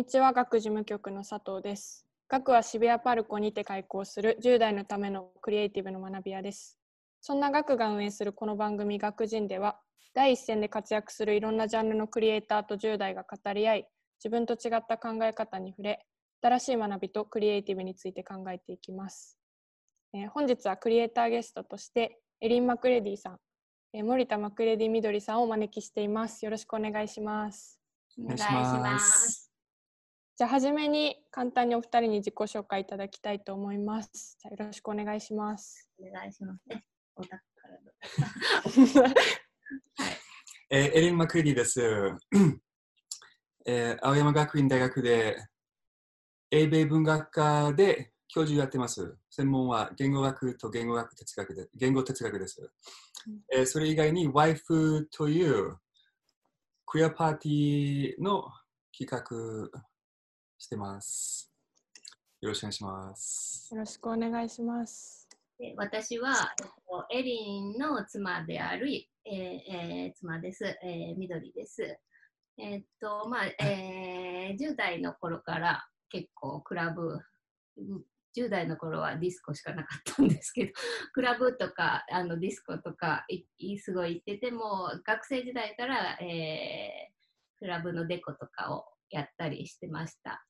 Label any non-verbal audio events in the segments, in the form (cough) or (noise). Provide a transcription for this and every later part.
にちは、学事務局の佐藤です。学は渋谷パルコにて開校する10代のためのクリエイティブの学び屋です。そんな学が運営するこの番組、学人では、第一線で活躍するいろんなジャンルのクリエイターと10代が語り合い、自分と違った考え方に触れ、新しい学びとクリエイティブについて考えていきます。えー本日はクリエイターゲストとして、エリン・マクレディさん、えー森田マクレディみどりさんをお招きしています。よろしくお願いします。お願いします。じゃあ初めに簡単にお二人に自己紹介いただきたいと思います。じゃあよろしくお願いします。お願いします。えー (laughs) エリン・マクリディです。えー青山学院大学で英米文学科で教授やってます。専門は言語学と言語学哲学で言語哲学です。えーそれ以外に WIFE というクリアパーティーの企画してます。よろしくお願いします。よろしくお願いします。で私は、えっと、エリンの妻である、えーえー妻です、えー、緑です。えっと、まあ、えー10代の頃から結構クラブ、うん10代の頃はディスコしかなかったんですけど、(laughs) クラブとかあのディスコとかいいすごい行ってても、学生時代から、えークラブのデコとかをやったりしてました。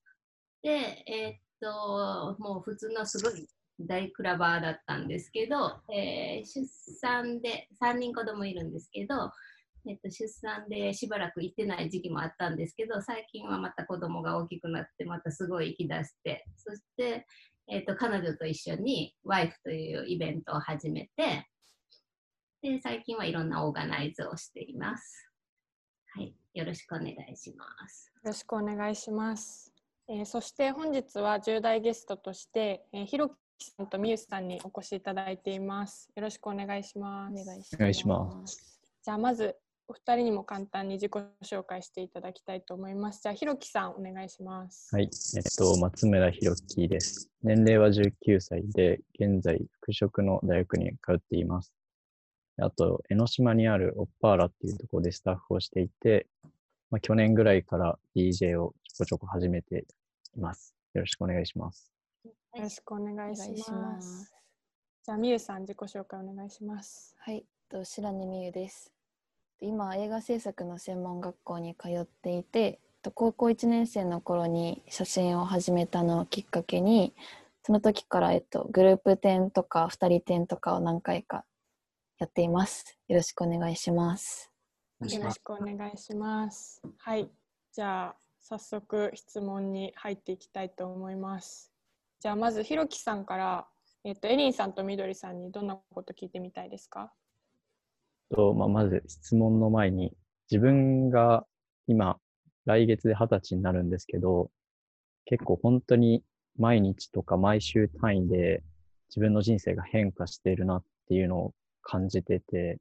で、えっと、もう普通のすごい大クラバーだったんですけど、えー出産で3人子供いるんですけど、えっと、出産でしばらく行ってない時期もあったんですけど最近はまた子供が大きくなってまたすごい行き出してそして、えっと、彼女と一緒に WIFE というイベントを始めてで最近はいろんなオーガナイズをしています。はい、よろしくお願いします。よろしくお願いします。えーそして本日は10代ゲストとして、えー、ひろきさんとみゆさんにお越しいただいています。よろしくお願いします。お願いします。じゃあまずお二人にも簡単に自己紹介していただきたいと思います。じゃあひろきさんお願いします。はい、えっと、松村弘樹です。年齢は19歳で、現在、服飾の大学に通っています。あと、江ノ島にあるオッパーラっていうところでスタッフをしていて、まあ、去年ぐらいから DJ をちょこちょこ始めています。よろしくお願いします。よろしくお願いしま。ますす。じゃあみゆさん自己紹介お願いします。はい、と白根美優です。今映画制作の専門学校に通っていて、と高校1年生の頃に写真を始めたのをきっかけに、その時からえっとグループ展とか2人展とかを何回かやっています。よろしくお願いします。よろしくお願いします。はい、じゃあ早速質問に入っていきたいと思います。じゃあまずひろきさんから、えっとエリンさんとみどりさんにどんなこと聞いてみたいですか？とまあ、まず質問の前に、自分が今、来月で二十歳になるんですけど、結構本当に毎日とか毎週単位で自分の人生が変化しているなっていうのを感じてて、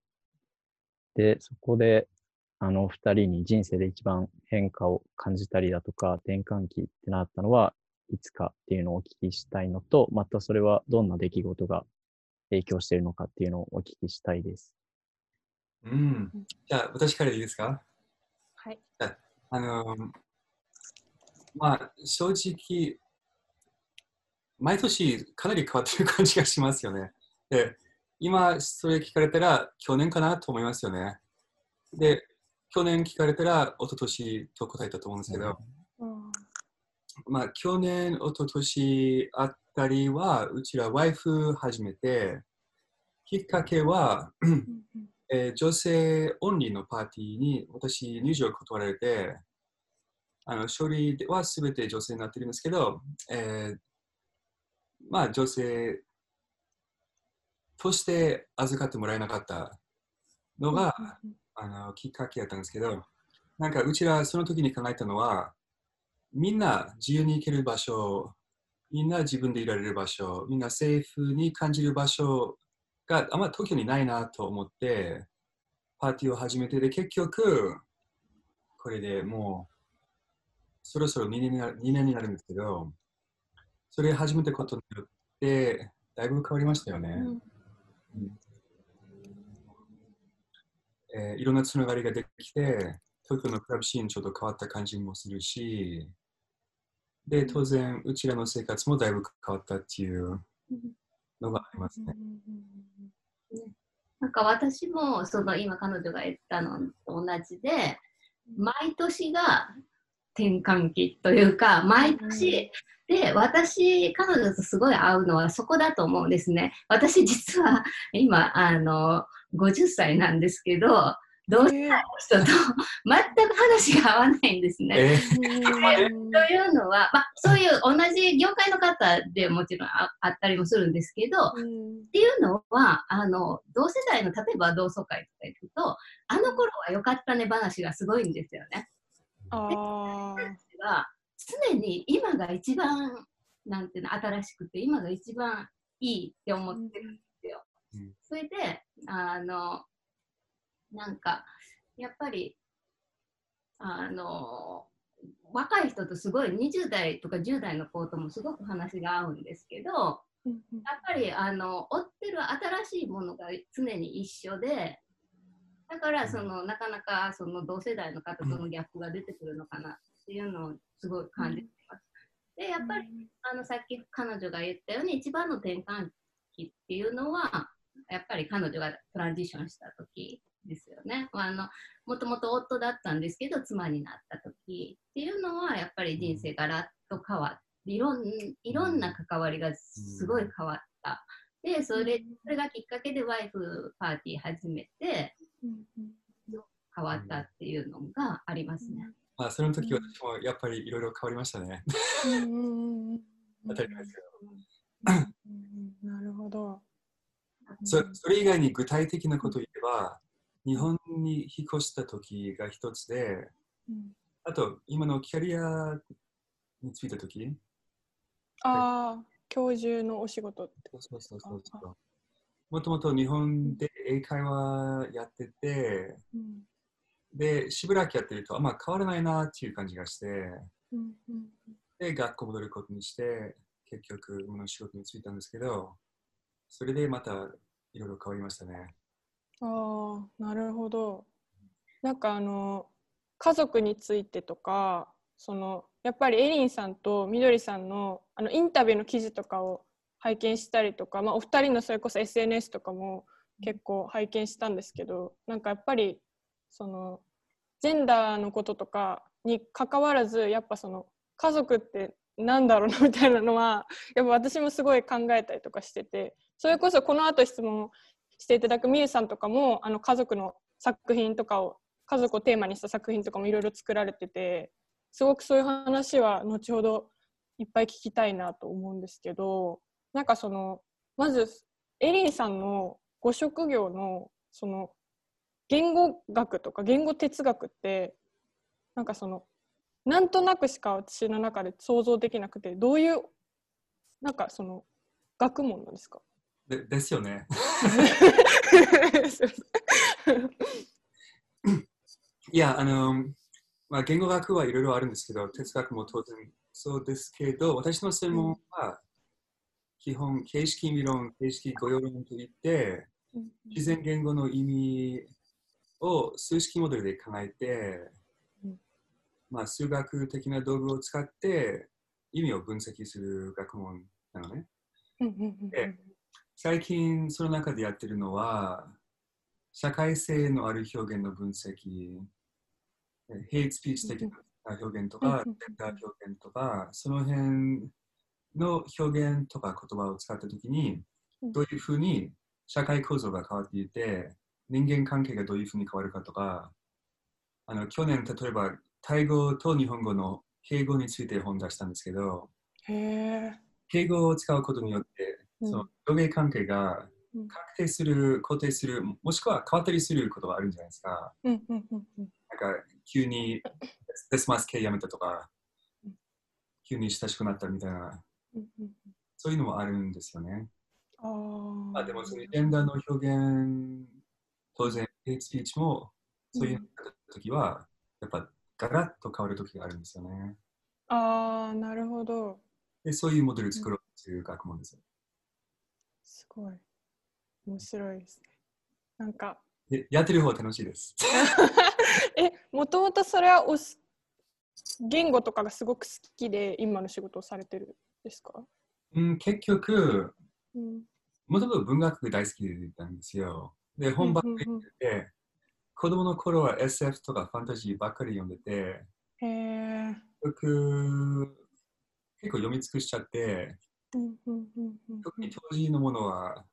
で、そこで、あの二人に人生で一番変化を感じたりだとか、転換期ってなったのはいつかっていうのをお聞きしたいのと、またそれはどんな出来事が影響しているのかっていうのをお聞きしたいです。うん。じゃあ、私からでいいですか？はい。あのーまあ、正直、毎年かなり変わってる感じがしますよね。で、今、それ聞かれたら、去年かなと思いますよね。で、去年聞かれたら、一昨年と答えたと思うんですけど、うん。まあ、去年、一昨年あたりは、うちらワイフ始めて、きっかけは、えー女性オンリーのパーティーに私入場を断られて、あの処理はすべて女性になってるんですけど、えーまあ女性として預かってもらえなかったのが、あのきっかけだったんですけど、なんかうちらその時に考えたのは、みんな自由に行ける場所、みんな自分でいられる場所、みんなセーフに感じる場所があんま東京にないなと思って、パーティーを始めて、で、結局、これでもう、そろそろ2年になる ,2 年になるんですけど、それ始めたことによって、だいぶ変わりましたよね。うんえーいろんなつながりができて、東京のクラブシーンちょっと変わった感じもするし、で、当然、うちらの生活もだいぶ変わったっていうのがありますね。なんか私もその今彼女が言ったのと同じで毎年が転換期というか毎年で私彼女とすごい会うのはそこだと思うんですね。私実は今あの50歳なんですけど同世代の人と全く話が合わないんですね。えー。というのは、まあ、そういう同じ業界の方でもちろんああったりもするんですけど、っていうのはあの同世代の例えば同窓会とか行くとあの頃は良かったね話がすごいんですよね。あ私は常に今が一番なんていうの新しくて今が一番いいって思ってるそれであのなんかやっぱりあの若い人とすごい20代とか10代の子ともすごく話が合うんですけどやっぱりあの追ってる新しいものが常に一緒でだからそのなかなかその同世代の方とのギャップが出てくるのかなっていうのをすごい感じてます。でやっぱりあのさっき彼女が言ったように一番の転換期っていうのはやっぱり彼女がトランジションした時ですよね。あのもともと夫だったんですけど妻になった時っていうのはやっぱり人生がらっと変わっていろんいろんな関わりがすごい変わった。でそれそれがきっかけでワイフパーティー始めて変わったっていうのがありますね。まあ、その時私もやっぱりいろいろ変わりましたね。当たり前ですけど。なるほど。そそれ以外に具体的なことを言えば、日本に引っ越した時が一つで、あと今のキャリアについた時、ああ、教授のお仕事って。そうそうそうそう。もともと日本で英会話やってて、うん。で、しばらくやってると、あんま変わらないなっていう感じがして、うんうんで、学校戻ることにして、結局、今の仕事に就いたんですけど、それでまたいろいろ変わりましたね。ああ、なるほど。なんかあの家族についてとか、そのやっぱりエリンさんとみどりさんのあのインタビューの記事とかを拝見したりとか、まあ、お二人のそれこそ SNS とかも結構拝見したんですけど、なんかやっぱりそのジェンダーのこととかに関わらずやっぱその家族ってなんだろうなみたいなのはやっぱ私もすごい考えたりとかしててそれこそこの後質問していただくみゆさんとかもあの家族の作品とかを家族をテーマにした作品とかもいろいろ作られててすごくそういう話は後ほどいっぱい聞きたいなと思うんですけどなんかそのまずエリンさんのご職業のその言語学とか言語哲学ってなんかそのなんとなくしか私の中で想像できなくてどういうなんかその学問なんですか？でですよね。(laughs) いや、あの、まあ、言語学はいろいろあるんですけど、哲学も当然そうですけど、私の専門は、基本、形式理論、形式語用論といって、自然言語の意味を数式モデルで考えて、まあ、数学的な道具を使って意味を分析する学問なのね。最近その中でやってるのは、社会性のある表現の分析、ヘイトスピーチ的な表現とか、ジェンダー表現とか、その辺の表現とか言葉を使ったときに、どういうふうに社会構造が変わっていて、人間関係がどういうふうに変わるかとか、あの去年、例えば、タイ語と日本語の敬語について本出したんですけど。敬語を使うことによって、うんその上下関係がうん確定する、固定する、もしくは変わったりすることがあるんじゃないですか。なんか急にデスマス系やめたとかうん、急に親しくなったみたいな、そういうのもあるんですよね。あーあでも、そのジェンダーの表現、当然、ヘイトスピーチも、そういうのがあったときは、やっぱガラッと変わるときがあるんですよね。あーなるほどで、そういうモデル作ろうという学問ですよ。すごい面白いですねなんかでやってる方は楽しいです。(laughs) えもともとそれはおし言語とかがすごく好きで今の仕事をされてるんですか、うん、結局、うんもともと文学が大好きだったんですよ。で、本番でうんうんて、子供の頃は SF とかファンタジーばっかり読んでて、へえ。僕、結構読み尽くしちゃって、特に当時のものは、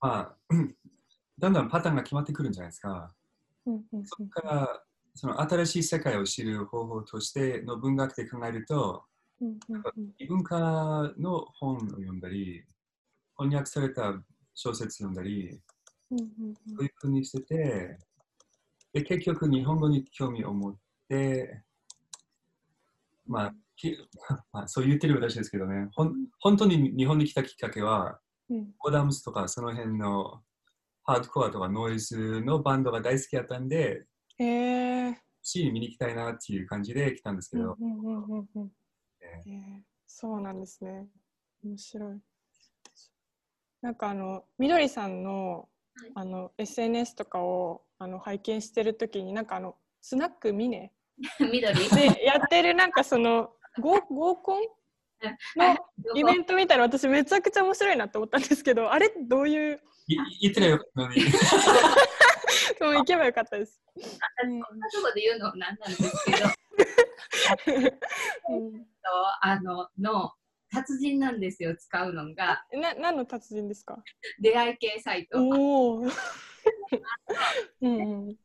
まあ、(clears throat) だんだんパターンが決まってくるんじゃないですか。そこから、その新しい世界を知る方法としての文学で考えると、異文化の本を読んだり、翻訳された小説読んだり、そういうふうにしてて、で結局日本語に興味を持って、まあ、きまあ、そう言ってる私ですけどね、ほん本当に日本に来たきっかけは、うん。オダムスとかその辺のハードコアとかノイズのバンドが大好きだったんで、へえ。シーン見に行きたいなっていう感じで来たんですけど、うんうんうんうんうん。えへえそうなんですね。面白い。なんかあのみどりさんのはい。あの SNS とかをあの拝見してるときになんかあのスナックミネ。(laughs) 緑でやってるなんかその合合コン？(laughs) のイベント見たら私めちゃくちゃ面白いなと思ったんですけどあれ？どういう？い言ってないよのに、(laughs) でも行けばよかったです。うん。こんなとこで言うのもなんなんですけど。うん。あのの達人なんですよ使うのが。な何の達人ですか？出会い系サイト。おお。(laughs) うんうん。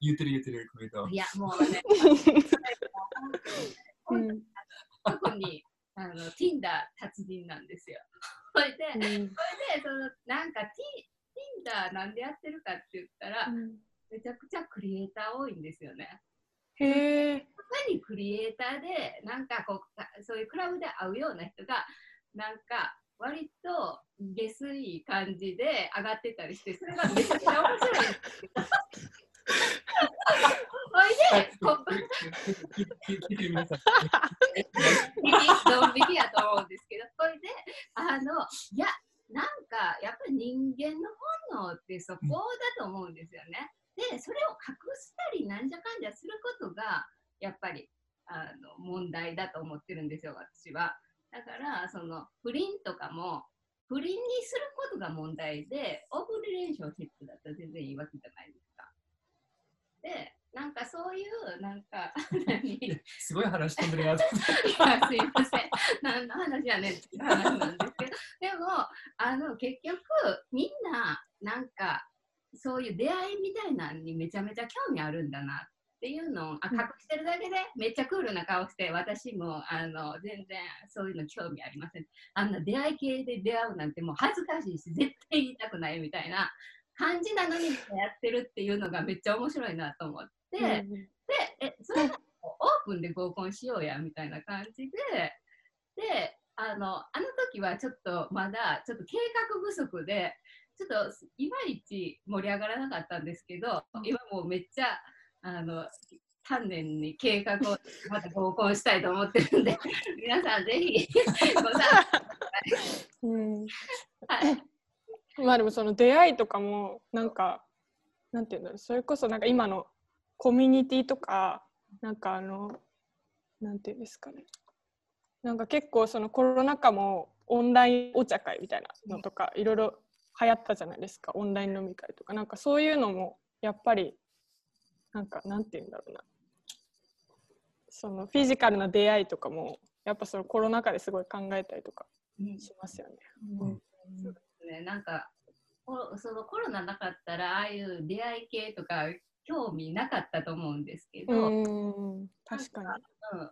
言ってる言ってるコメント。い。やもうね。うん特にあの Tinder 達人なんですよ。(laughs) それで、うんそれでそのなんか Tinder なんでやってるかって言ったら、めちゃくちゃクリエイター多いんですよね。へえ。他にクリエイターでなんかこうそういうクラブで会うような人がなんか割と下水感じで上がってたりしてそれがめちゃくちゃ面白いんですけど。ほ (laughs) いでこ聞いて聞いて皆さん。引きドン引きやと思うんですけど、それで、あの、いや、なんか、やっぱり人間の本能ってそこだと思うんですよね。で、それを隠したり、なんじゃかんじゃすることが、やっぱり、あの、問題だと思ってるんですよ、私は。だから、その、不倫とかも、不倫にすることが問題で、オープンリレーションシップだったら全然いいわけじゃないですか。で、なんかそういう、なんか、(laughs) 何？すごい話飛んでるやつ。(laughs) いやすいません。何の話やねんっていう話なんですけど、でも、あの、結局、みんな、なんか、そういう出会いみたいなのにめちゃめちゃ興味あるんだなっていうのを、あうん隠してるだけでめっちゃクールな顔して、私も、あの、全然そういうの興味ありません。あんな出会い系で出会うなんてもう恥ずかしいし、絶対言いたくないみたいな感じなのにやってるっていうのがめっちゃ面白いなと思って、で、え、それがオープンで合コンしようやみたいな感じで、で、あの、あの時はちょっとまだちょっと計画不足で、ちょっといまいち盛り上がらなかったんですけど、今もうめっちゃ、あの、丹念に計画をまた合コンしたいと思ってるんで、(laughs) 皆さんぜひご参うん。加はい。まあでもその出会いとかもなんかなんていうんだろうそれこそなんか今のコミュニティとかなんかあのなんていうんですかね。なんか結構そのコロナ禍もオンラインお茶会みたいなのとかいろいろ流行ったじゃないですか。オンライン飲み会とか。なんかそういうのもやっぱりなんかなんていうんだろうな。そのフィジカルな出会いとかもやっぱそのコロナ禍ですごい考えたりとかうん。しますよね。うん。そうですね、なんかコそのコロナなかったらああいう出会い系とか興味なかったと思うんですけど、うんうん確かに。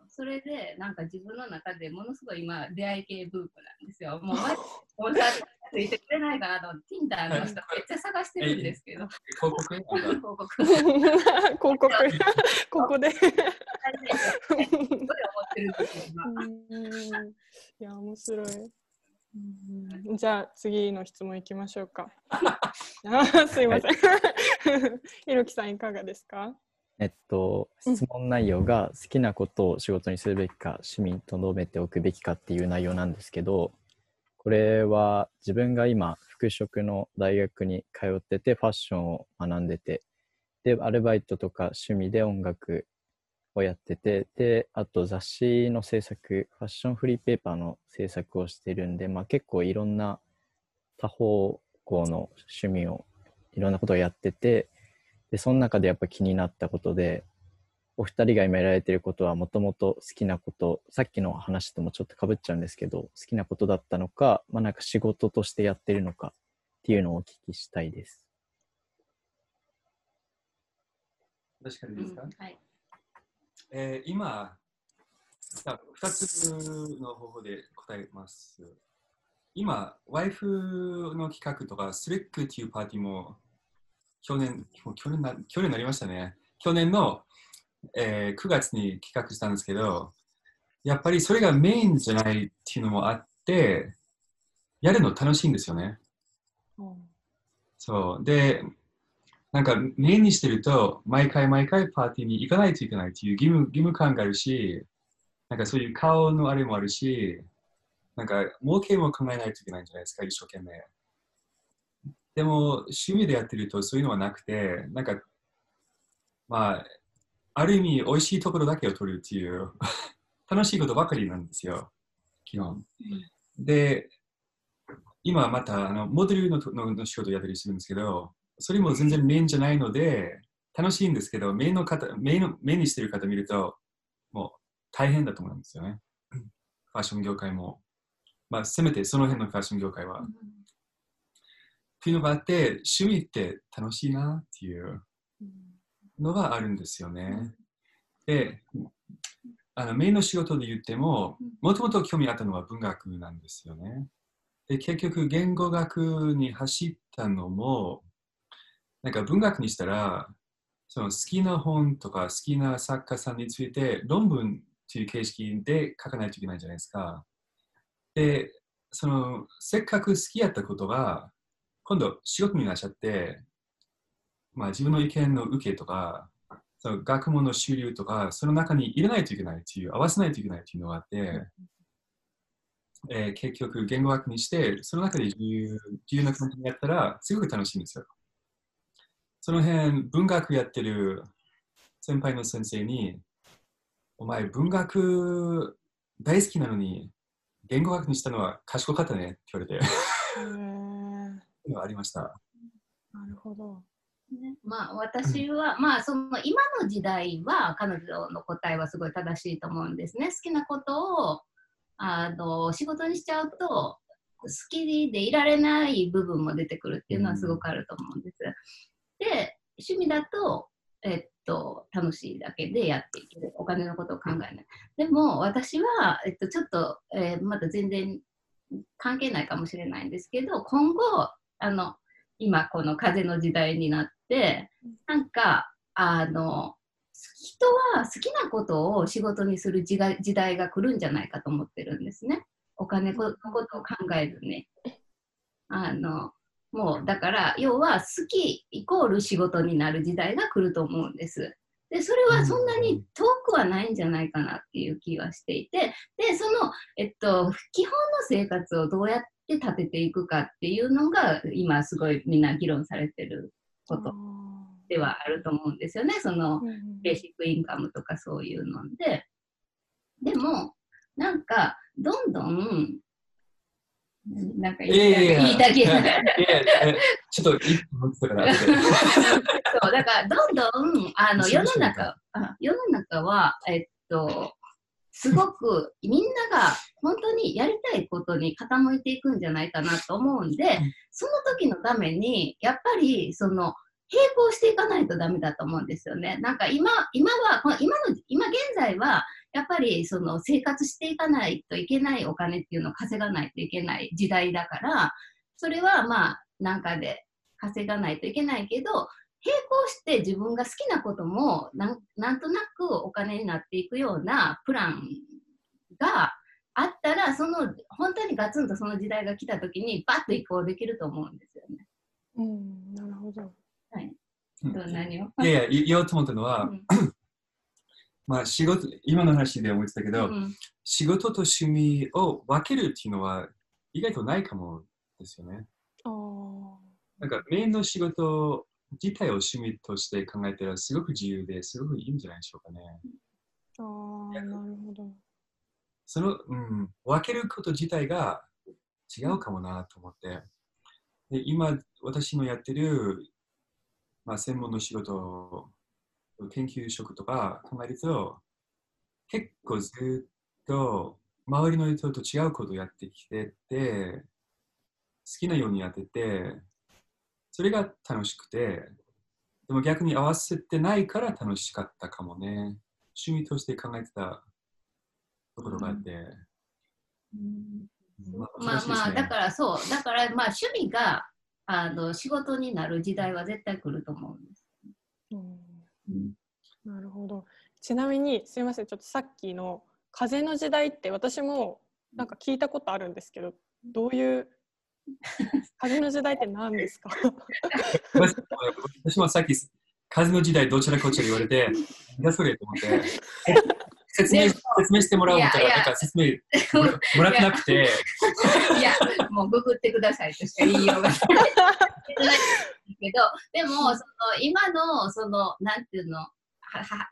それでなんか自分の中でものすごい今出会い系ブームなんですよ。(laughs) もう毎日スポンサーついてくれないかなと Tinder の人めっちゃ探してるんですけど広告 (laughs) 広告広告ここで。(laughs) すごい思ってるんですよ今。うんいや面白い。うんじゃあ次の質問いきましょうか。あ (laughs) すいません。ひろきさんいかがですか？えっと、うん質問内容が好きなことを仕事にするべきか、趣味に留めておくべきかっていう内容なんですけど、これは自分が今、服飾の大学に通ってて、ファッションを学んでて、で、アルバイトとか趣味で音楽をやってて、で、あと雑誌の制作、ファッションフリーペーパーの制作をしてるんで、まあ結構いろんな多方向の趣味を、いろんなことをやってて、で、その中でやっぱ気になったことで、お二人が今やられてることはもともと好きなこと、さっきの話ともちょっとかぶっちゃうんですけど、好きなことだったのか、まあなんか仕事としてやってるのかっていうのをお聞きしたいです。確かにですか、うんはい。えー今、あ2つの方法で答えます。今、ワイフの企画とか、スリックっていうパーティーも去年、去年な去年なりましたね。去年の、えー9月に企画したんですけど、やっぱりそれがメインじゃないっていうのもあって、やるの楽しいんですよね。そう。で、なんかメインにしてると、毎回毎回パーティーに行かないといけないっていう義務義務感があるし、なんかそういう顔のあれもあるし、なんか儲けも考えないといけないんじゃないですか、一生懸命。でも、趣味でやってるとそういうのはなくて、なんか、まあ、ある意味、美味しいところだけを取るっていう、(laughs) 楽しいことばかりなんですよ、基本。で、今またあのモデルののの仕事をやったりするんですけど、それも全然メインじゃないので、楽しいんですけど、メインの方、メインのメインにしてる方見ると、もう大変だと思うんですよね。ファッション業界も。まあ、せめてその辺のファッション業界は。っていうのがあって、趣味って楽しいなっていうのがあるんですよね。で、あのメインの仕事で言っても、もともと興味あったのは文学なんですよね。で、結局言語学に走ったのも、なんか文学にしたら、その好きな本とか好きな作家さんについて論文という形式で書かないといけないじゃないですか。で、そのせっかく好きやったことが今度仕事になっちゃって、まあ、自分の意見の受けとか、その学問の主流とか、その中に入れないといけないっていう、合わせないといけないっていうのがあって、えー結局言語学にして、その中で自由自由な感じにやったら、すごく楽しいんですよ。その辺、文学やってる先輩の先生に、お前、文学大好きなのに、言語学にしたのは賢かったねって言われて、へー (laughs) ありました。なるほど。ねまあ私は、まあその今の時代は彼女の答えはすごい正しいと思うんですね。好きなことをあの仕事にしちゃうと好きでいられない部分も出てくるっていうのはすごくあると思うんです。で趣味だと、えっと、楽しいだけでやっていけるお金のことを考えない。でも私は、えっと、ちょっと、えーまだ全然関係ないかもしれないんですけど今後あの今この風の時代になってなんかあの人は好きなことを仕事にする時代が来るんじゃないかと思ってるんですね。お金のことを考えずに。あのもうだから要は好きイコール仕事になる時代が来ると思うんです。でそれはそんなに遠くはないんじゃないかなっていう気はしていてでその、えっと、基本の生活をどうやって立てていくかっていうのが今すごいみんな議論されてることではあると思うんですよね。そのベーシックインカムとかそういうので。でも、なんか、どんどん、なんかいやいやいや。言いたげいちょっと (laughs) そう、だから、どんどん、あの、世の中、あ世の中は、えっと、すごくみんなが本当にやりたいことに傾いていくんじゃないかなと思うんで、その時のために、やっぱり、その、並行していかないとダメだと思うんですよね。なんか今、今は、今の、今現在は、やっぱりその生活していかないといけないお金っていうのを稼がないといけない時代だから、それはまあ、なんかで稼がないといけないけど、並行して自分が好きなこともなんなんとなくお金になっていくようなプランがあったら、その本当にガツンとその時代が来た時にバッと移行できると思うんですよね。うん、なるほど。うんどう何を？いやいや、言言おうと思ったのは、うんまあ仕事、今の話で思ってたけど、うん仕事と趣味を分けるっていうのは意外とないかもですよね。ああ。なんかメインの仕事自体を趣味として考えたらすごく自由ですごくいいんじゃないでしょうかね。なるほど。その、うん、分けること自体が違うかもなと思って。で今、私のやってる、まあ、専門の仕事、研究職とか考えると、結構ずっと周りの人と違うことをやってきてて、好きなようにやってて、それが楽しくて、でも逆に合わせてないから楽しかったかもね。趣味として考えてたところがあって。ままあまあ、だからそう、だからまあ趣味があの仕事になる時代は絶対来ると思うんです。うんなるほど。ちなみにすいません。ちょっとさっきの風の時代って私もなんか聞いたことあるんですけどどういう (laughs) 風の時代って何ですか？私もさっき、風の時代どちらこちら言われて、何だそれと思って、説明説明してもらおうと思ったら、いやいや。なんか説明もら (laughs) もらってなくて、いや、もうググってください。としか言いようがないけど、でも、その今の、その、なんていうの、はは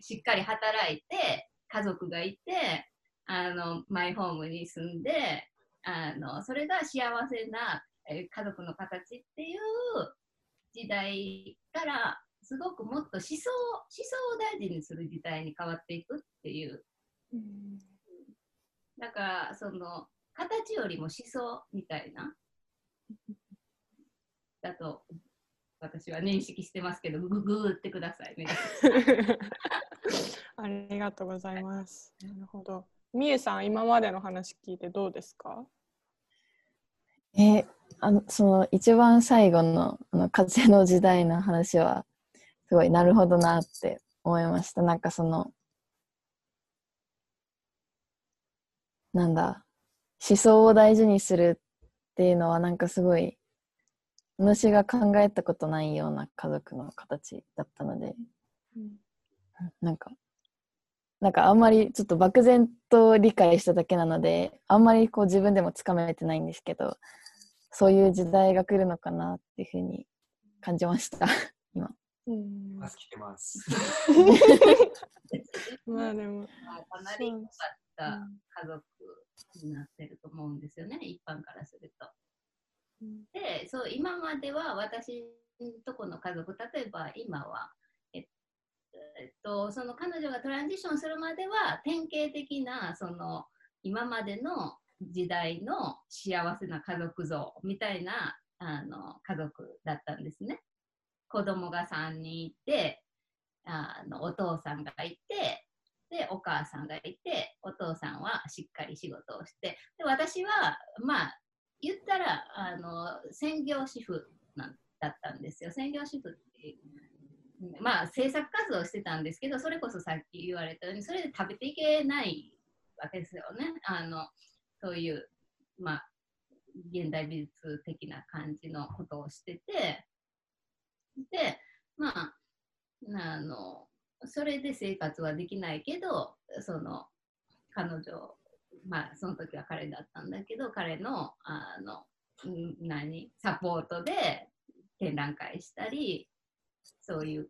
しっかり働いて、家族がいて、あのマイホームに住んで、あのそれが幸せな、えー家族の形っていう時代から、すごくもっと思想思想を大事にする時代に変わっていくっていう。だから、その、形よりも思想みたいな、だと、私は認識してますけど、ググってください。(laughs) ありがとうございます。なるほど。みゆさん今までの話聞いてどうですか？えーあのその一番最後のあの風の時代の話はすごいなるほどなって思いましたなんかそのなんだ思想を大事にするっていうのはなんかすごい私が考えたことないような家族の形だったのでなんかなんかあんまりちょっと漠然と理解しただけなのであんまりこう自分でもつかめてないんですけどそういう時代が来るのかなっていうふうに感じました (laughs) 今。うんます。(laughs) まあでも、まあかなり良かった家族になってると思うんですよね、一般からすると。で、そう、今までは私のとこの家族、例えば今は、えっと、その彼女がトランジションするまでは、典型的な、その、今までの時代の幸せな家族像みたいなあの家族だったんですね。子供が3人いて、あのお父さんがいて、で、お母さんがいて、お父さんはしっかり仕事をして、で私は、まあ、言ったら、あの専業主婦なんだったんですよ。専業主婦って、まあ、制作活動してたんですけど、それこそさっき言われたように、それで食べていけないわけですよね。あのそういう、まあ、現代美術的な感じのことをしてて、で、まあ、あの、それで生活はできないけど、その、彼女、まあ、その時は彼だったんだけど、彼の、あの、何、サポートで展覧会したり、そういう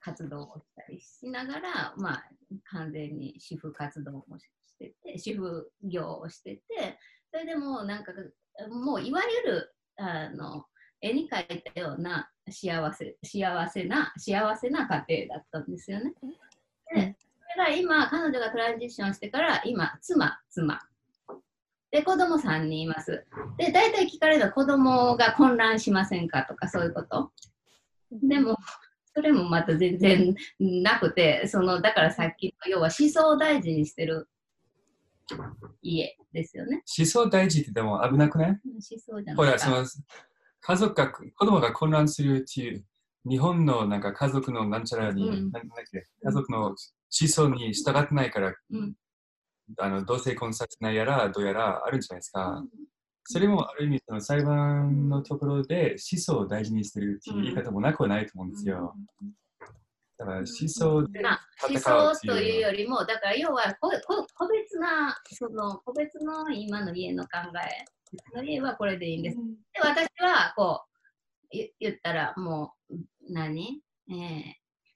活動をしたりしながら、まあ、完全に主婦活動もしてて、主婦業をしてて、それでもなんか、もういわゆる、あの、絵に描いたような幸せ、幸せな、幸せな家庭だったんですよね。で、それが今、彼女がトランジションしてから、今、妻、妻。で、子供3人います。で、大体聞かれるのは子供が混乱しませんかとかそういうこと。でも、それもまた全然なくて、その、だからさっきの、要は思想を大事にしてる家ですよね。思想大事ってでも危なくない？思想じゃほら、ないか。その家族が、子供が混乱するっていう、日本のなんか家族のなんちゃらに、うん。なんだっけ家族の思想に従ってないから、うん。あの同性婚させないやら、どうやらあるんじゃないですか。それもある意味、その裁判のところで思想を大事にしてるっていう言い方もなくはないと思うんですよ。だから思想でまあ、思想というよりも、だから要はここ個別な、その個別の今の家の考え、別の家はこれでいいんです。で、私はこう言言ったらもう何、えー。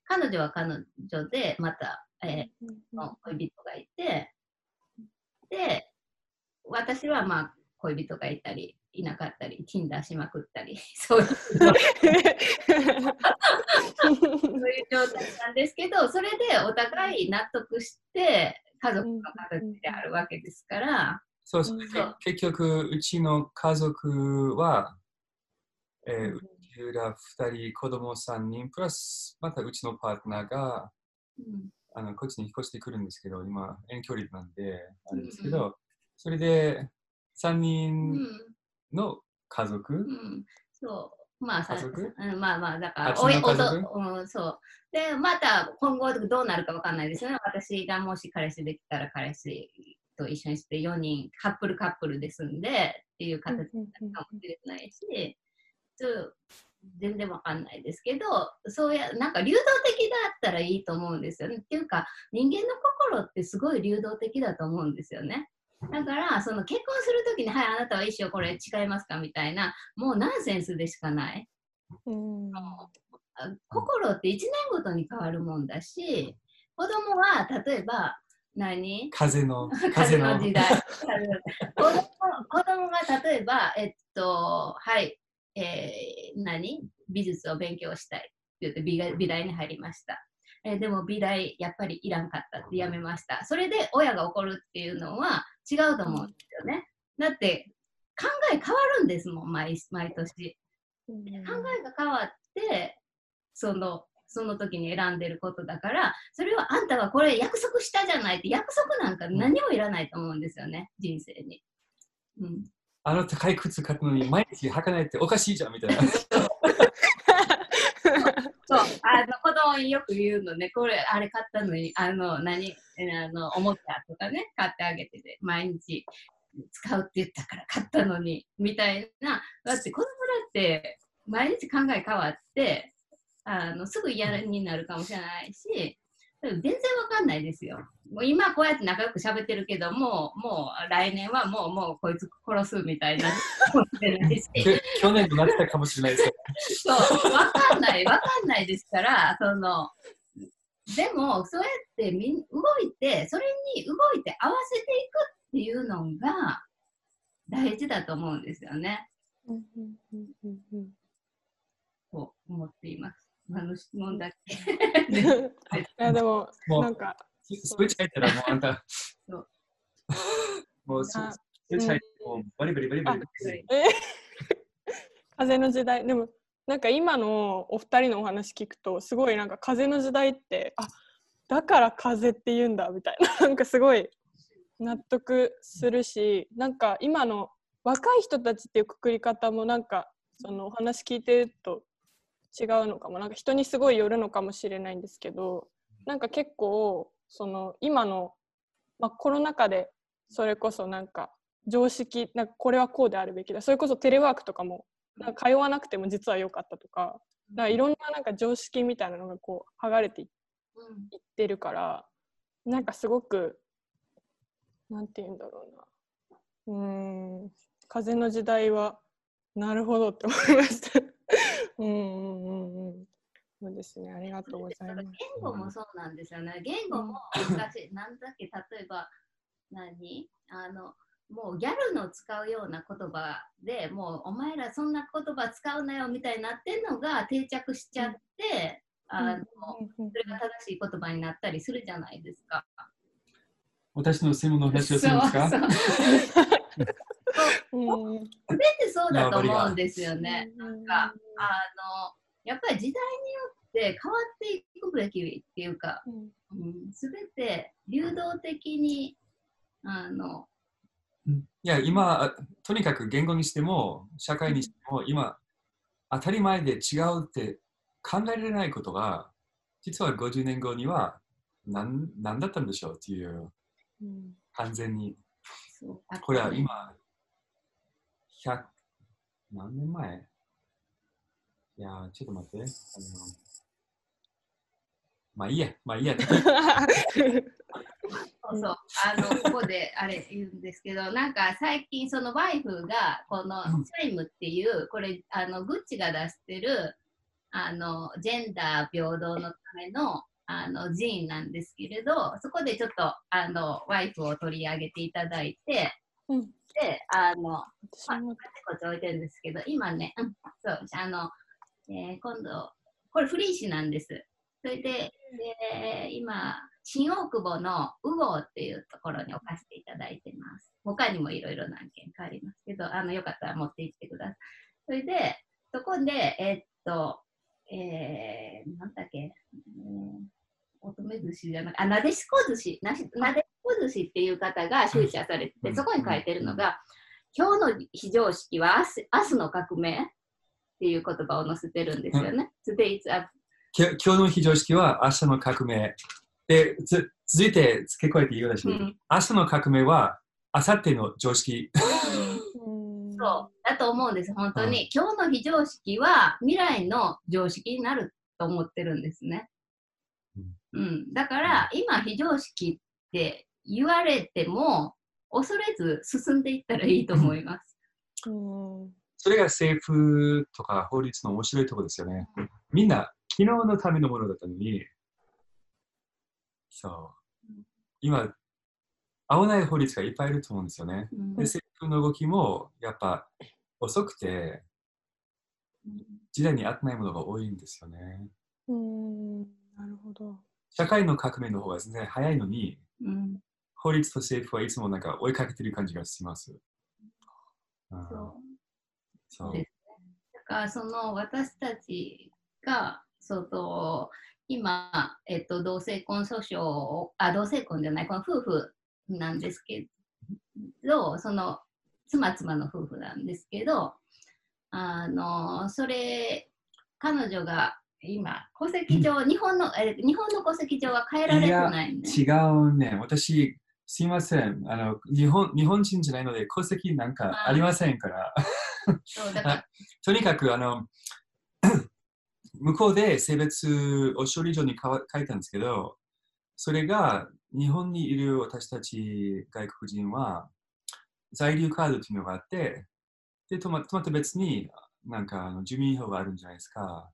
彼女は彼女でまたえーの恋人がいて、で、私はまあ恋人がいたり、いなかったり、Tinder しまくったり、(laughs) そういう。そういう状態なんですけど、それでお互い納得して、家族の形であるわけですから、そうそう。結局、うちの家族は、えーうんうちら2人、子供3人、プラスまたうちのパートナーがうん。あのこっちに引っ越してくるんですけど、今、遠距離なんで、あれですけうんど、それで3う人ん。の家族、うん、そう。まあさ家族？うん、まあまあ、だから、おいおとうん、そう。で、また今後どうなるかわかんないですよね。私がもし彼氏できたら彼氏と一緒にして4人、カップルカップルで住んでっていう形になるかもしれないし、そう全然わかんないですけど、そうや、なんか流動的だったらいいと思うんですよね。っていうか、人間の心ってすごい流動的だと思うんですよね。だから、その結婚するときに、はい、あなたは一生これ違いますかみたいな、もうナンセンスでしかない。うんあ心って1年ごとに変わるもんだし、子供は例えば、何？風の、(laughs) 風の時代。(laughs) 子供子供が例えば、えっと、はい、えー何？美術を勉強したいって言って美大美大に入りました。えーでも美大やっぱりいらんかったってやめました。それで親が怒るっていうのは違うと思うんですよね。だって考え変わるんですもん、毎毎年。考えが変わってそのその時に選んでることだからそれはあんたはこれ約束したじゃないって約束なんか何もいらないと思うんですよね人生に。うん、あの高い靴買ったのに毎日履かないっておかしいじゃんみたいな。そう。あの子供によく言うのね。これあれ買ったのにあの何あのおもちゃとかね買ってあげてて毎日使うって言ったから買ったのにみたいな。だって子供だって毎日考え変わってあのすぐ嫌になるかもしれないし全然わかんないですよ。もう今こうやって仲良く喋ってるけどもうもう来年はもうもうこいつ殺すみたいな。(laughs) 去年となってたかもしれないですそう、わかんない、わかんないですから、その、でも、そうやってみん動いて、それに動いて合わせていくっていうのが大事だと思うんですよね、と思っています。あの質問だけ。(laughs) いやでももうなんかスイッチ入ったらもうあんたそう、もうスイッチ入ってもうバリバリバリバリ。え (laughs) 風の時代。でもなんか今のお二人のお話聞くとすごいなんか風の時代ってあだから風って言うんだみたいな。なんかすごい納得するしなんか今の若い人たちっていうくくり方もなんかそのお話聞いてると違うのかも。なんか人にすごいよるのかもしれないんですけどなんか結構その今の、まあ、コロナ禍でそれこそなんか常識なんかこれはこうであるべきだ。それこそテレワークとかもなんか通わなくても実は良かったとかなんかいろんななんか常識みたいなのがこう剥がれていうんってるからなんかすごくなんて言うんだろうな。うーん風の時代はなるほどって思いましたうんうんうんそうですね。ありがとうございます。言語もそうなんですよね。言語も昔、なんだっけ、例えば、何あの、もうギャルの使うような言葉でもうお前らそんな言葉使うなよみたいになってんのが定着しちゃって、あのそれが正しい言葉になったりす。るじゃないです。か。私の専門の話をす。るんです。か (laughs) うん。全てそうだと思うんですよね。なんかあのやっぱり時代によって変わっていくべきっていうか、うん、全て流動的にあのいや、今、あとにかく言語にしても、社会にしても、今、当たり前で違うって考えられないことが、実は50年後には何何だったんでしょうっていう、うん。完全に。そうこれは今、100、何年前？いやー、ちょっと待って。あのまあいいや、まあいいや。そうそうあのここであれ言うんですけどなんか最近そのワイフがこのうんチャイムっていうこれあのグッチが出してるあのジェンダー平等のためのあの寺院なんですけれど、そこでちょっとあのワイフを取り上げていただいて、うんで、あの、私もこっち置いてるんですけど、今ね、うん、そう、あの、えー今度、これフリー紙なんです。それで、で今、新大久保のウゴーっていうところに置かせていただいてます。他にもいろいろ何件かありますけど、あの、よかったら持って行ってください。それで、そこで、えっと、えー、なんだっけ、えー乙女寿司じゃなくて、あ、なでしこ寿司、なしなでしこ寿司っていう方が集者されてて、うんそこに書いてるのが、今日の非常識は明日明日の革命っていう言葉を載せてるんですよね。Today's ょ今日の非常識は明日の革命。で、つ続いて付け加えて言うだし、うん明日の革命は明後日の常識。う (laughs) んそうだと思うんです、本当に。今日の非常識は未来の常識になると思ってるんですね。うん、だから、今、非常識って言われても、恐れず進んでいったらいいと思います。うんそれが政府とか法律の面白いところですよね。みんな昨日のためのものだったのに、そう。今、合わない法律がいっぱいいると思うんですよね。うんで、政府の動きもやっぱ遅くて、時代に合ってないものが多いんですよね。うんなるほど。社会の革命の方が全然早いのに、うん法律と政府はいつもなんか追いかけてる感じがします。うんそうそうですだからその私たちがその今、えっと、同性婚訴訟をあ同性婚じゃないこの夫婦なんですけどその妻妻の夫婦なんですけどあのそれ彼女が今戸籍上、日本のえ日本の戸籍上は変えられてないんで、違うね。私、すいません。あの日本日本人じゃないので、戸籍なんかありませんから。そうだか (laughs) らとにかく、あの、向こうで性別を処理所に書いたんですけど、それが日本にいる私たち外国人は、在留カードというのがあって、で、とまとまって別になんかあの住民票があるんじゃないですか。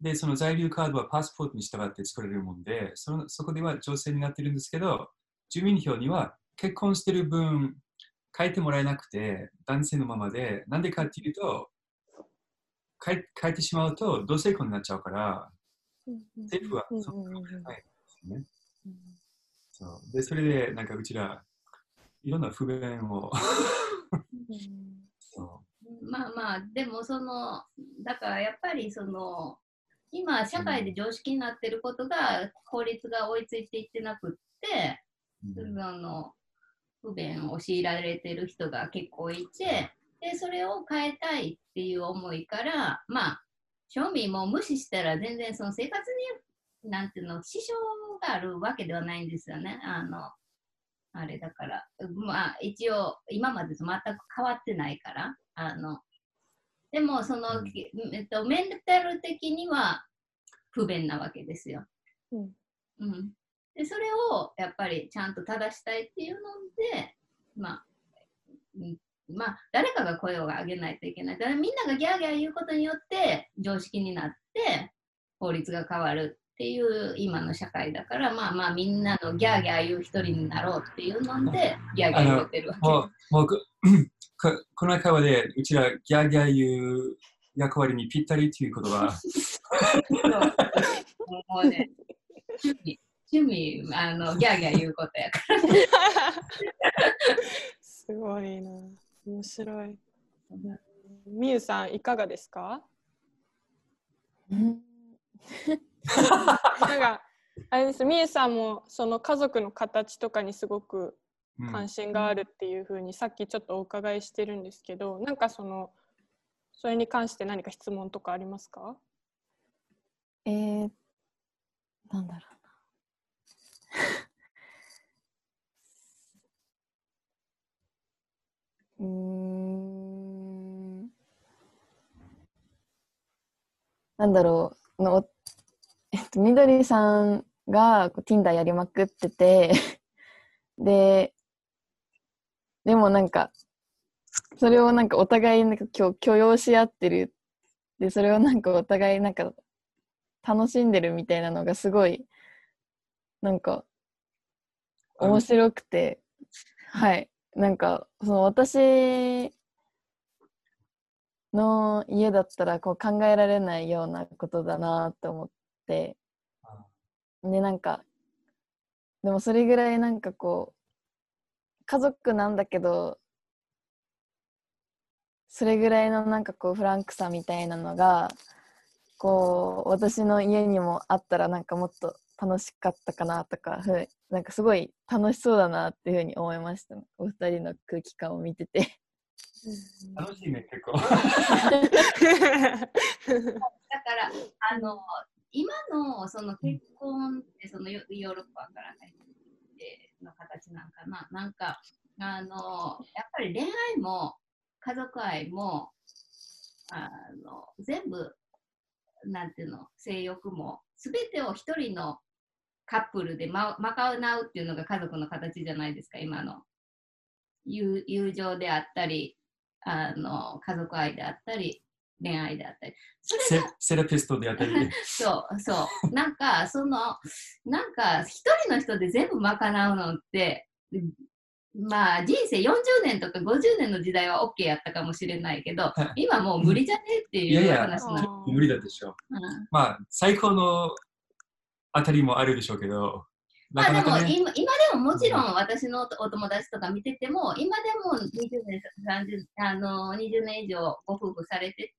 で、その在留カードはパスポートに従って作られるもんで、そのそこでは女性になってるんですけど、住民票には結婚してる分書いてもらえなくて、男性のままで、なんでかっていうと、書い書いてしまうと同性婚になっちゃうから、政府はうんそこないですよね。そう。で、それで、なんかうちら、いろんな不便を、そまあまあ、でもその、だからやっぱりその、今、社会で常識になってることが、法律が追いついていってなくって、その不便を強いられてる人が結構いて、で、それを変えたいっていう思いから、まあ、庶民も無視したら全然その生活に、なんていうの、支障があるわけではないんですよね。あの、あれだから、まあ一応今までと全く変わってないから、あの、でもその、うんえっと、メンタル的には不便なわけですよ。うんうん、でそれをやっぱりちゃんと正したいっていうので、まあ、うんまあ、誰かが声を上げないといけない。だからみんながギャーギャー言うことによって常識になって法律が変わるっていう今の社会だから、まあまあみんなのギャーギャー言う一人になろうっていうのでギャーギャー言ってるわけもう、もう (clears throat) この会話で、うちらギャーギャー言う役割にぴったりということは、(laughs) そうもうね、趣味、趣味、あの、ギャーギャー言うことやから。(laughs) すごいな。面白い。みゆさん、いかがですか？うんなんか、あれです、みゆさんもその家族の形とかにすごくうん関心があるっていうふうにさっきちょっとお伺いしてるんですけど、なんかその、それに関して何か質問とかありますか？えー、なんだろうな。(laughs) うーん。なんだろう。のえっと、みどりさんが Tinder やりまくってて、(laughs) で、でもなんか、それをなんかお互いなんか許許容し合ってる。で、それをなんかお互いなんか楽しんでるみたいなのがすごいなんか面白くて、はい。なんか、その私の家だったらこう考えられないようなことだなって思って、で、なんか、でもそれぐらいなんかこう、家族なんだけど、それぐらいのなんかこうフランクさみたいなのが、こう私の家にもあったらなんかもっと楽しかったかなとかふうなんかすごい楽しそうだなっていうふうに思いましたお二人の空気感を見てて (laughs) 楽しいね、結構。(laughs) だから、あの、今のその結婚ってそのヨヨーロッパから入っての形なんかな。なんか、あの、やっぱり恋愛も家族愛も、あの、全部、なんていうの、性欲も、すべてを一人のカップルでま賄うっていうのが家族の形じゃないですか、今の。友友情であったり、あの家族愛であったり、恋愛であったり。それセラピストであったり、(laughs) そうそう。なんか、その、なんか、一人の人で全部賄うのって、まあ、人生40年とか50年の時代は OK やったかもしれないけどは、今もう無理じゃねっていういやいや話なの。無理だでしょ。うんまあ、最高のあたりもあるでしょうけど、まあでも、今今でももちろん私のお友達とか見てても今でも20年30あの20年以上ご夫婦されてて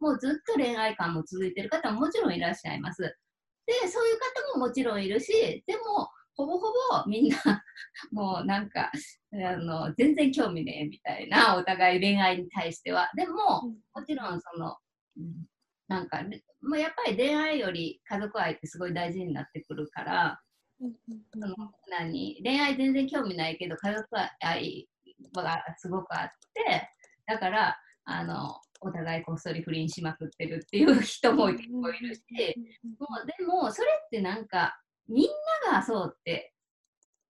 もうずっと恋愛観も続いてる方ももちろんいらっしゃいます。でそういう方ももちろんいるしでもほぼほぼみんな (laughs) もうなんかあの全然興味ねえみたいなお互い恋愛に対しては。でももちろんそのうんなんか、まあ、やっぱり恋愛より家族愛ってすごい大事になってくるから。その何？恋愛全然興味ないけど家族愛がすごくあってだからあのお互いこっそり不倫しまくってるっていう人も結構いるし。もうでもそれってなんかみんながそうって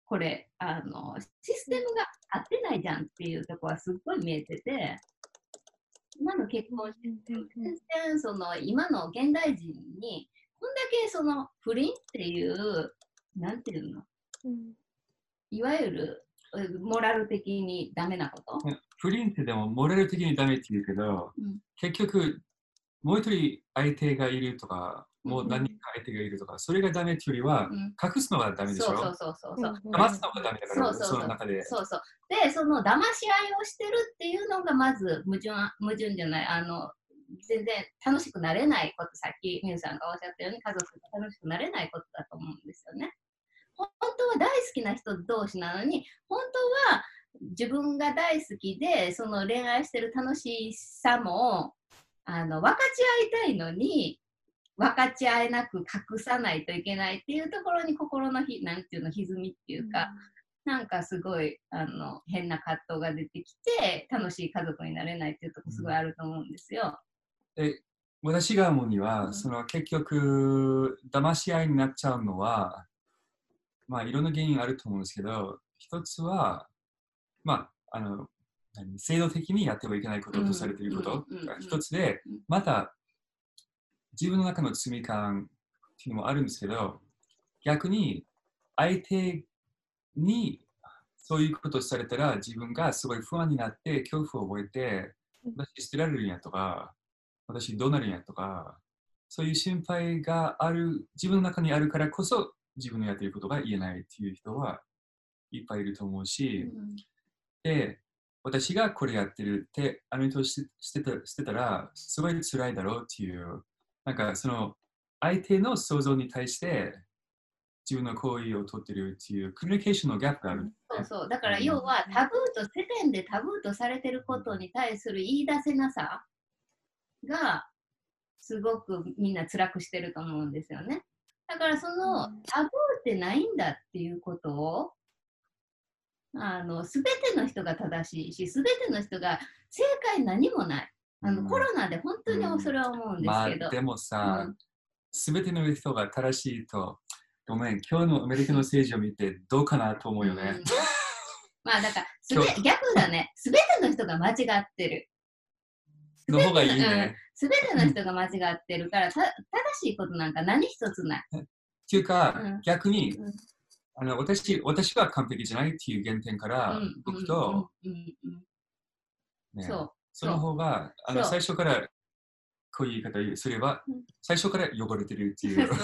これあのシステムが合ってないじゃんっていうところはすっごい見えてて。今の結婚して全然その今の現代人にこんだけその不倫っていうなんていうの？いわゆるうモラル的にダメなこと、不倫ってでもモラル的にダメって言うけど、うん。結局、もう一人相手がいるとか、もううん何人か相手がいるとか、それがダメっていうよりは、うん。隠すのがダメでしょ？そうそうそうそうそう、騙すのがダメだから、そうそうそう。その中で。そうそう。でその騙し合いをしてるっていうのがまず矛盾矛盾じゃない。あの全然楽しくなれないことさっきみゆさんがおっしゃったように家族が楽しくなれないことだと思うんですよね本当は大好きな人同士なのに本当は自分が大好きでその恋愛してる楽しさもあの分かち合いたいのに分かち合えなく隠さないといけないっていうところに心のひなんていうの歪みっていうか、なんかすごいあの変な葛藤が出てきて楽しい家族になれないっていうとこすごいあると思うんですよ。で私が思うには、うん。その結局、騙し合いになっちゃうのは、まあ、いろんな原因あると思うんですけど、一つは、まあ、あの、何制度的にやってはいけないこととされていることが一つでうん、また、自分の中の罪感っていうのもあるんですけど、逆に、相手にそういうことをされたら、自分がすごい不安になって、恐怖を覚えて、私捨てられるんやとか、私どうなるんやとか、そういう心配がある、自分の中にあるからこそ、自分のやっていることが言えないっていう人はいっぱいいると思うし、で、私がこれやってるって、あの人してしてたしてたら、すごい辛いだろうっていう、なんかその、相手の想像に対して、自分の行為をとってるっていう、コミュニケーションのギャップがある。そうそう。だから要はタブーと世間でタブーとされてることに対する言い出せなさがすごくみんな辛くしてると思うんですよね。だからそのうんタブーってないんだっていうことをあの全ての人が正しいし全ての人が正解何もない。あのうんコロナで本当にそれは思うんですまあけど。でもさうん、すべ、ての人が正しいと、ごめん、今日のアメリカの政治を見てどうかなと思うよねうん。まあだからす今べ逆だね。全ての人が間違ってる。の方がいいね。すべての人が間違ってるから、た正しいことなんか何一つない。(laughs) っていうか、うん。逆に、うん。あの私私は完璧じゃないっていう原点からうん。僕と、そう。その方があの最初からこういう言い方すればうん、最初から汚れてるっていう。(laughs)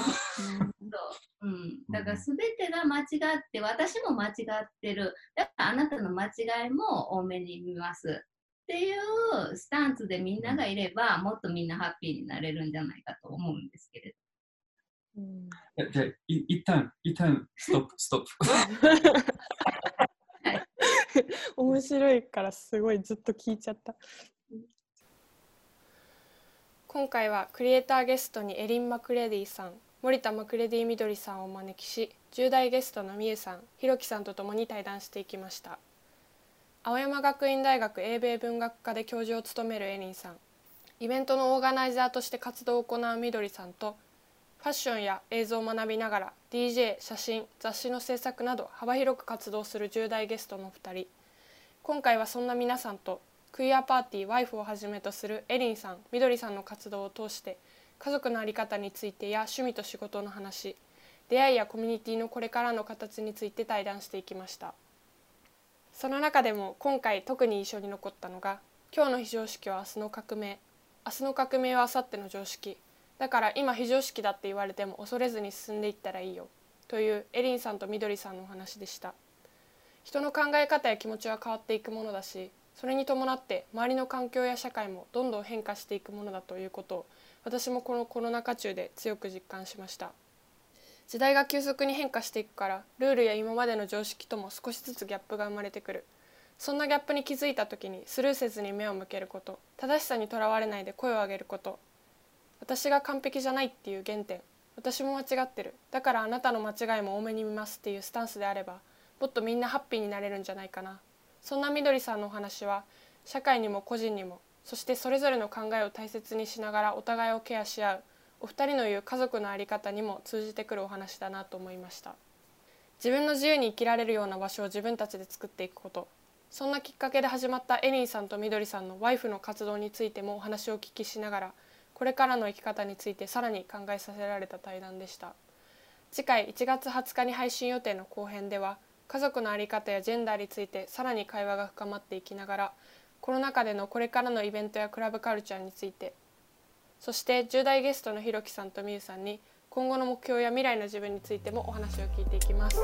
う。ん、だから全てが間違って、私も間違ってる。だからあなたの間違いも多めに見ます。っていうスタンスでみんながいれば、もっとみんなハッピーになれるんじゃないかと思うんですけれうん。じゃあ、い一旦、一旦、ストップ、(laughs) ストップ。(laughs) 面白いからすごいずっと聞いちゃった。今回はクリエイターゲストにエリン・マクレディさん森田マクレディみどりさんをお招きし10代ゲストのみゆさんひろきさんと共に対談していきました青山学院大学英米文学科で教授を務めるエリンさん。イベントのオーガナイザーとして活動を行うみどりさんとファッションや映像を学びながら DJ 写真雑誌の制作など幅広く活動する10代ゲストの2人。今回はそんな皆さんとクイアパーティーワイフをはじめとするエリンさんみどりさんの活動を通して家族の在り方についてや趣味と仕事の話出会いやコミュニティのこれからの形について対談していきました。その中でも今回特に印象に残ったのが今日の非常識は明日の革命。明日の革命は明後日の常識。だから今非常識だって言われても恐れずに進んでいったらいいよ。というエリンさんとみどりさんのお話でした。人の考え方や気持ちは変わっていくものだしそれに伴って周りの環境や社会もどんどん変化していくものだということを私もこのコロナ禍中で強く実感しました。時代が急速に変化していくからルールや今までの常識とも少しずつギャップが生まれてくる。そんなギャップに気づいた時にスルーせずに目を向けること。正しさにとらわれないで声を上げること。私が完璧じゃないっていう原点。私も間違ってる。だからあなたの間違いも多めに見ますっていうスタンスであればもっとみんなハッピーになれるんじゃないかな。そんなみどりさんのお話は社会にも個人にもそしてそれぞれの考えを大切にしながらお互いをケアし合う。お二人の言う家族の在り方にも通じてくるお話だなと思いました。自分の自由に生きられるような場所を自分たちで作っていくこと。そんなきっかけで始まったエリンさんとみどりさんのワイフの活動についてもお話をお聞きしながらこれからの生き方についてさらに考えさせられた対談でした。次回1月20日に配信予定の後編では家族の在り方やジェンダーについてさらに会話が深まっていきながらコロナ禍でのこれからのイベントやクラブカルチャーについてそして10代ゲストのひろきさんとみゆさんに今後の目標や未来の自分についてもお話を聞いていきます。